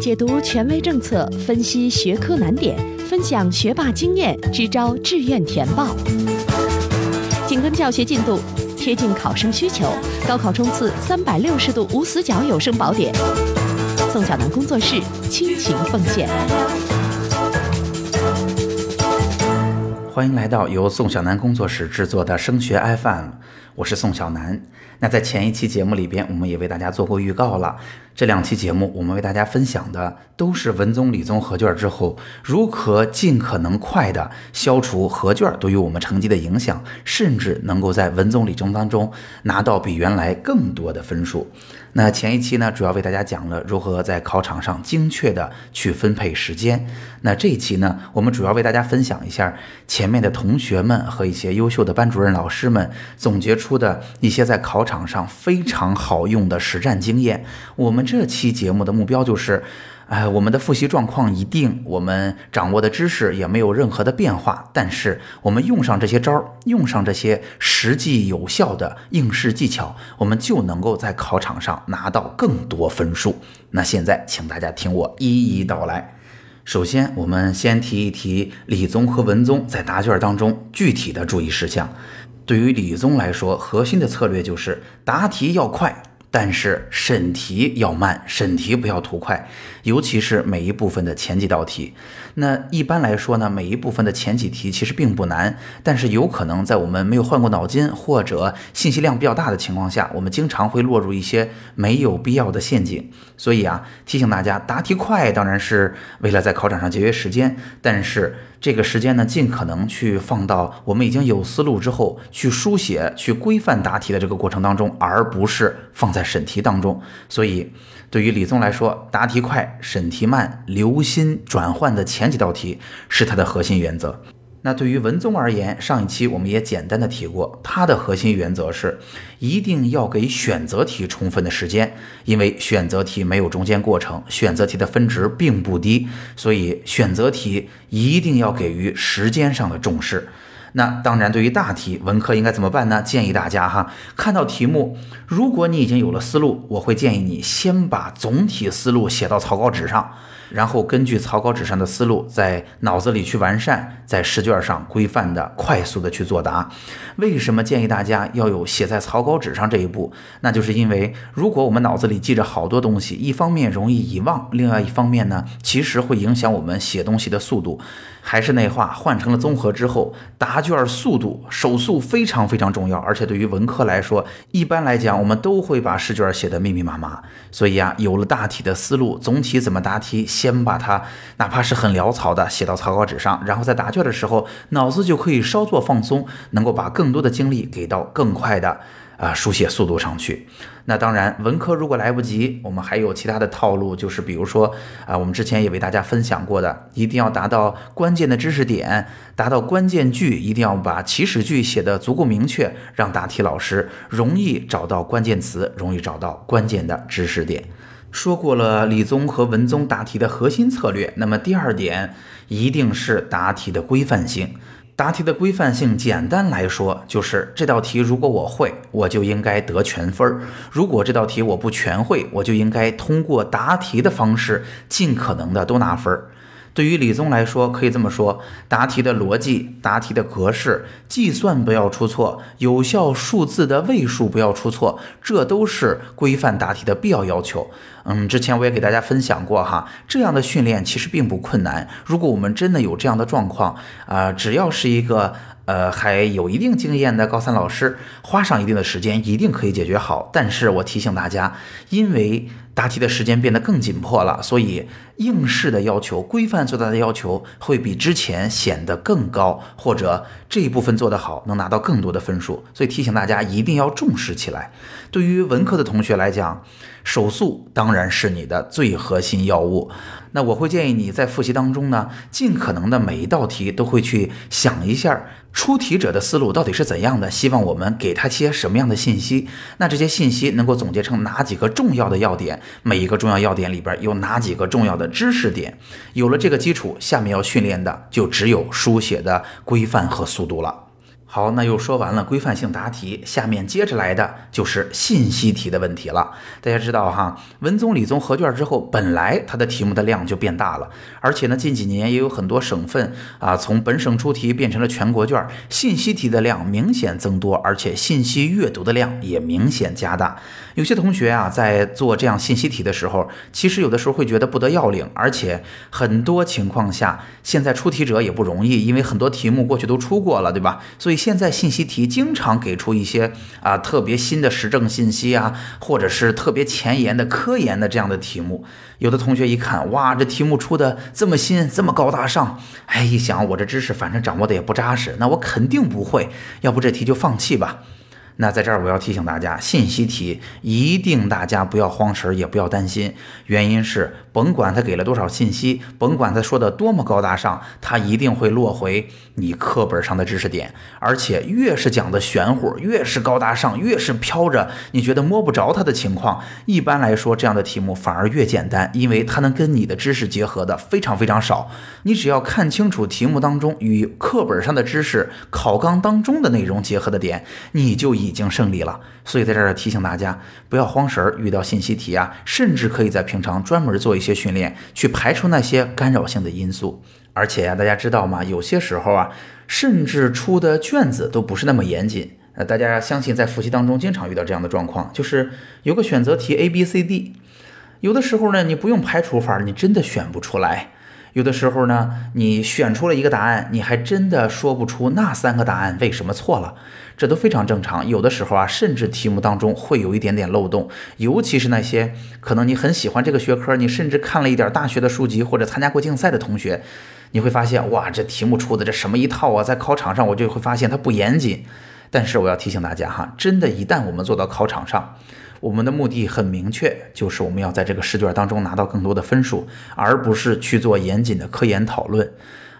解读权威政策，分析学科难点，分享学霸经验，支招志愿填报。紧跟教学进度，贴近考生需求，高考冲刺三百六十度无死角有声宝典。宋小南工作室倾情奉献。欢迎来到由宋小南工作室制作的升学 FM，我是宋小南。那在前一期节目里边，我们也为大家做过预告了。这两期节目，我们为大家分享的都是文综、理综合卷之后，如何尽可能快的消除合卷对于我们成绩的影响，甚至能够在文综、理综当中拿到比原来更多的分数。那前一期呢，主要为大家讲了如何在考场上精确的去分配时间。那这一期呢，我们主要为大家分享一下前面的同学们和一些优秀的班主任老师们总结出的一些在考场上非常好用的实战经验。我们这期节目的目标就是，哎，我们的复习状况一定，我们掌握的知识也没有任何的变化，但是我们用上这些招儿，用上这些实际有效的应试技巧，我们就能够在考场上拿到更多分数。那现在，请大家听我一一道来。首先，我们先提一提理综和文综在答卷当中具体的注意事项。对于理综来说，核心的策略就是答题要快。但是审题要慢，审题不要图快，尤其是每一部分的前几道题。那一般来说呢，每一部分的前几题其实并不难，但是有可能在我们没有换过脑筋或者信息量比较大的情况下，我们经常会落入一些没有必要的陷阱。所以啊，提醒大家，答题快当然是为了在考场上节约时间，但是。这个时间呢，尽可能去放到我们已经有思路之后，去书写、去规范答题的这个过程当中，而不是放在审题当中。所以，对于理综来说，答题快、审题慢、留心转换的前几道题是它的核心原则。那对于文综而言，上一期我们也简单的提过，它的核心原则是一定要给选择题充分的时间，因为选择题没有中间过程，选择题的分值并不低，所以选择题一定要给予时间上的重视。那当然，对于大题，文科应该怎么办呢？建议大家哈，看到题目，如果你已经有了思路，我会建议你先把总体思路写到草稿纸上。然后根据草稿纸上的思路，在脑子里去完善，在试卷上规范的、快速的去作答。为什么建议大家要有写在草稿纸上这一步？那就是因为，如果我们脑子里记着好多东西，一方面容易遗忘，另外一方面呢，其实会影响我们写东西的速度。还是那话，换成了综合之后，答卷速度手速非常非常重要。而且对于文科来说，一般来讲，我们都会把试卷写得密密麻麻。所以啊，有了大体的思路，总体怎么答题，先把它哪怕是很潦草的写到草稿纸上，然后在答卷的时候，脑子就可以稍作放松，能够把更多的精力给到更快的。啊，书写速度上去。那当然，文科如果来不及，我们还有其他的套路，就是比如说啊，我们之前也为大家分享过的，一定要达到关键的知识点，达到关键句，一定要把起始句写得足够明确，让答题老师容易找到关键词，容易找到关键的知识点。说过了理综和文综答题的核心策略，那么第二点一定是答题的规范性。答题的规范性，简单来说就是这道题如果我会，我就应该得全分儿；如果这道题我不全会，我就应该通过答题的方式尽可能的多拿分儿。对于理综来说，可以这么说：答题的逻辑、答题的格式、计算不要出错，有效数字的位数不要出错，这都是规范答题的必要要求。嗯，之前我也给大家分享过哈，这样的训练其实并不困难。如果我们真的有这样的状况啊，只要是一个。呃，还有一定经验的高三老师，花上一定的时间，一定可以解决好。但是我提醒大家，因为答题的时间变得更紧迫了，所以应试的要求、规范作答的要求会比之前显得更高，或者这一部分做得好，能拿到更多的分数。所以提醒大家一定要重视起来。对于文科的同学来讲，手速当然是你的最核心要务。那我会建议你在复习当中呢，尽可能的每一道题都会去想一下出题者的思路到底是怎样的，希望我们给他些什么样的信息。那这些信息能够总结成哪几个重要的要点？每一个重要要点里边有哪几个重要的知识点？有了这个基础，下面要训练的就只有书写的规范和速度了。好，那又说完了规范性答题，下面接着来的就是信息题的问题了。大家知道哈，文综、理综合卷之后，本来它的题目的量就变大了，而且呢，近几年也有很多省份啊，从本省出题变成了全国卷，信息题的量明显增多，而且信息阅读的量也明显加大。有些同学啊，在做这样信息题的时候，其实有的时候会觉得不得要领，而且很多情况下，现在出题者也不容易，因为很多题目过去都出过了，对吧？所以。现在信息题经常给出一些啊特别新的时政信息啊，或者是特别前沿的科研的这样的题目。有的同学一看，哇，这题目出的这么新，这么高大上，哎，一想我这知识反正掌握的也不扎实，那我肯定不会，要不这题就放弃吧。那在这儿我要提醒大家，信息题一定大家不要慌神，也不要担心。原因是，甭管他给了多少信息，甭管他说的多么高大上，他一定会落回你课本上的知识点。而且越是讲的玄乎，越是高大上，越是飘着，你觉得摸不着它的情况，一般来说这样的题目反而越简单，因为它能跟你的知识结合的非常非常少。你只要看清楚题目当中与课本上的知识、考纲当中的内容结合的点，你就已。已经胜利了，所以在这儿提醒大家不要慌神儿。遇到信息题啊，甚至可以在平常专门做一些训练，去排除那些干扰性的因素。而且呀，大家知道吗？有些时候啊，甚至出的卷子都不是那么严谨。呃，大家相信在复习当中经常遇到这样的状况，就是有个选择题 A、B、C、D，有的时候呢，你不用排除法，你真的选不出来。有的时候呢，你选出了一个答案，你还真的说不出那三个答案为什么错了，这都非常正常。有的时候啊，甚至题目当中会有一点点漏洞，尤其是那些可能你很喜欢这个学科，你甚至看了一点大学的书籍或者参加过竞赛的同学，你会发现哇，这题目出的这什么一套啊！在考场上我就会发现它不严谨。但是我要提醒大家哈，真的，一旦我们做到考场上。我们的目的很明确，就是我们要在这个试卷当中拿到更多的分数，而不是去做严谨的科研讨论，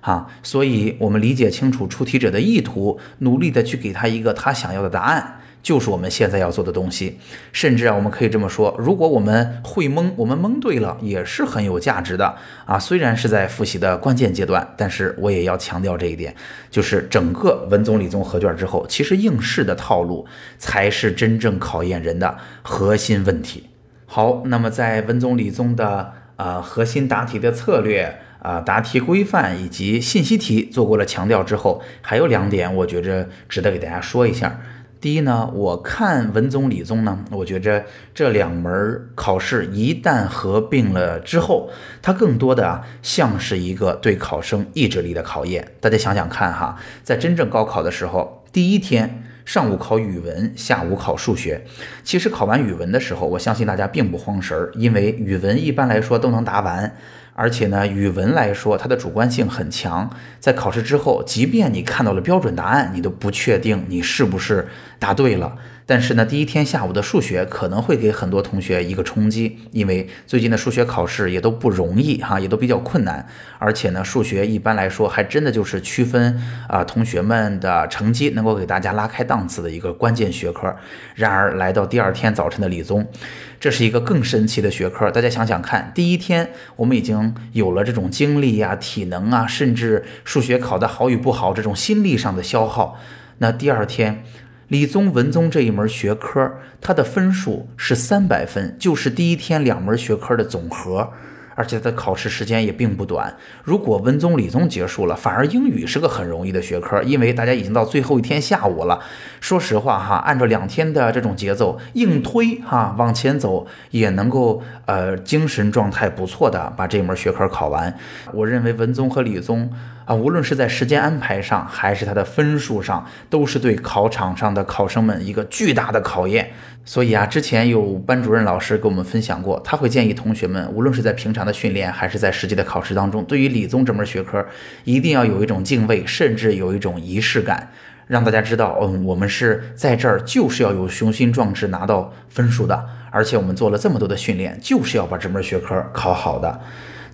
啊，所以我们理解清楚出题者的意图，努力的去给他一个他想要的答案。就是我们现在要做的东西，甚至啊，我们可以这么说：如果我们会蒙，我们蒙对了，也是很有价值的啊。虽然是在复习的关键阶段，但是我也要强调这一点，就是整个文综理综合卷之后，其实应试的套路才是真正考验人的核心问题。好，那么在文综理综的啊核心答题的策略啊答题规范以及信息题做过了强调之后，还有两点，我觉着值得给大家说一下。第一呢，我看文综、理综呢，我觉着这两门考试一旦合并了之后，它更多的啊像是一个对考生意志力的考验。大家想想看哈，在真正高考的时候，第一天上午考语文，下午考数学。其实考完语文的时候，我相信大家并不慌神儿，因为语文一般来说都能答完。而且呢，语文来说，它的主观性很强，在考试之后，即便你看到了标准答案，你都不确定你是不是答对了。但是呢，第一天下午的数学可能会给很多同学一个冲击，因为最近的数学考试也都不容易哈，也都比较困难。而且呢，数学一般来说还真的就是区分啊同学们的成绩，能够给大家拉开档次的一个关键学科。然而来到第二天早晨的理综，这是一个更神奇的学科。大家想想看，第一天我们已经有了这种精力呀、体能啊，甚至数学考得好与不好这种心力上的消耗，那第二天。理综、文综这一门学科，它的分数是三百分，就是第一天两门学科的总和。而且它考试时间也并不短。如果文综、理综结束了，反而英语是个很容易的学科，因为大家已经到最后一天下午了。说实话哈，按照两天的这种节奏硬推哈往前走，也能够呃精神状态不错的把这门学科考完。我认为文综和理综啊，无论是在时间安排上，还是它的分数上，都是对考场上的考生们一个巨大的考验。所以啊，之前有班主任老师给我们分享过，他会建议同学们，无论是在平常训练，还是在实际的考试当中，对于理综这门学科，一定要有一种敬畏，甚至有一种仪式感，让大家知道，嗯，我们是在这儿就是要有雄心壮志拿到分数的，而且我们做了这么多的训练，就是要把这门学科考好的。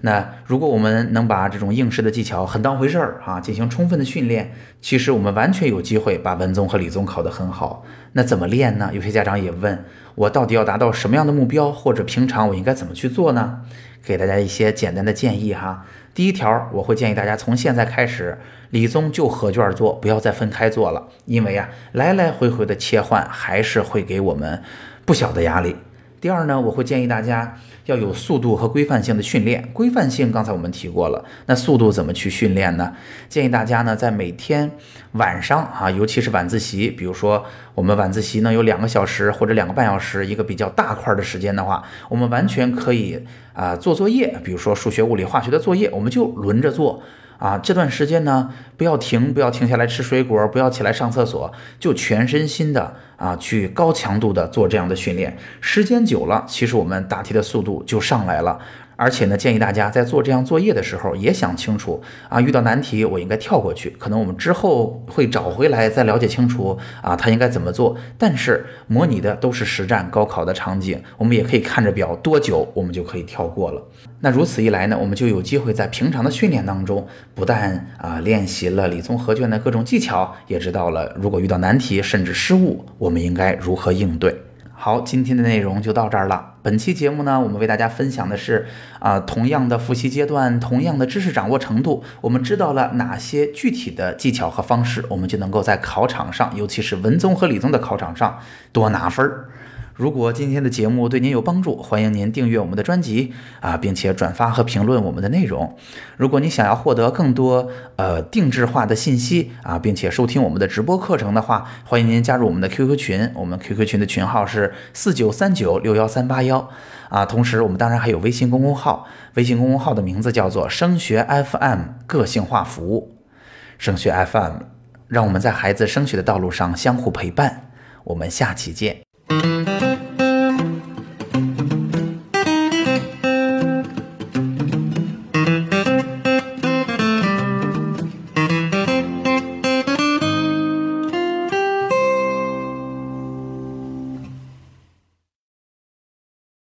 那如果我们能把这种应试的技巧很当回事儿啊，进行充分的训练，其实我们完全有机会把文综和理综考得很好。那怎么练呢？有些家长也问我，到底要达到什么样的目标，或者平常我应该怎么去做呢？给大家一些简单的建议哈。第一条，我会建议大家从现在开始，理综就合卷做，不要再分开做了，因为啊，来来回回的切换还是会给我们不小的压力。第二呢，我会建议大家要有速度和规范性的训练。规范性刚才我们提过了，那速度怎么去训练呢？建议大家呢在每天晚上啊，尤其是晚自习，比如说我们晚自习呢有两个小时或者两个半小时，一个比较大块的时间的话，我们完全可以啊做作业，比如说数学、物理、化学的作业，我们就轮着做。啊，这段时间呢，不要停，不要停下来吃水果，不要起来上厕所，就全身心的啊，去高强度的做这样的训练。时间久了，其实我们答题的速度就上来了。而且呢，建议大家在做这样作业的时候，也想清楚啊，遇到难题我应该跳过去，可能我们之后会找回来再了解清楚啊，他应该怎么做。但是模拟的都是实战高考的场景，我们也可以看着表多久，我们就可以跳过了。那如此一来呢，我们就有机会在平常的训练当中，不但啊练习了理综合卷的各种技巧，也知道了如果遇到难题甚至失误，我们应该如何应对。好，今天的内容就到这儿了。本期节目呢，我们为大家分享的是啊，同样的复习阶段，同样的知识掌握程度，我们知道了哪些具体的技巧和方式，我们就能够在考场上，尤其是文综和理综的考场上多拿分儿。如果今天的节目对您有帮助，欢迎您订阅我们的专辑啊，并且转发和评论我们的内容。如果你想要获得更多呃定制化的信息啊，并且收听我们的直播课程的话，欢迎您加入我们的 QQ 群。我们 QQ 群的群号是四九三九六幺三八幺啊。同时，我们当然还有微信公众号，微信公众号的名字叫做升学 FM 个性化服务。升学 FM，让我们在孩子升学的道路上相互陪伴。我们下期见。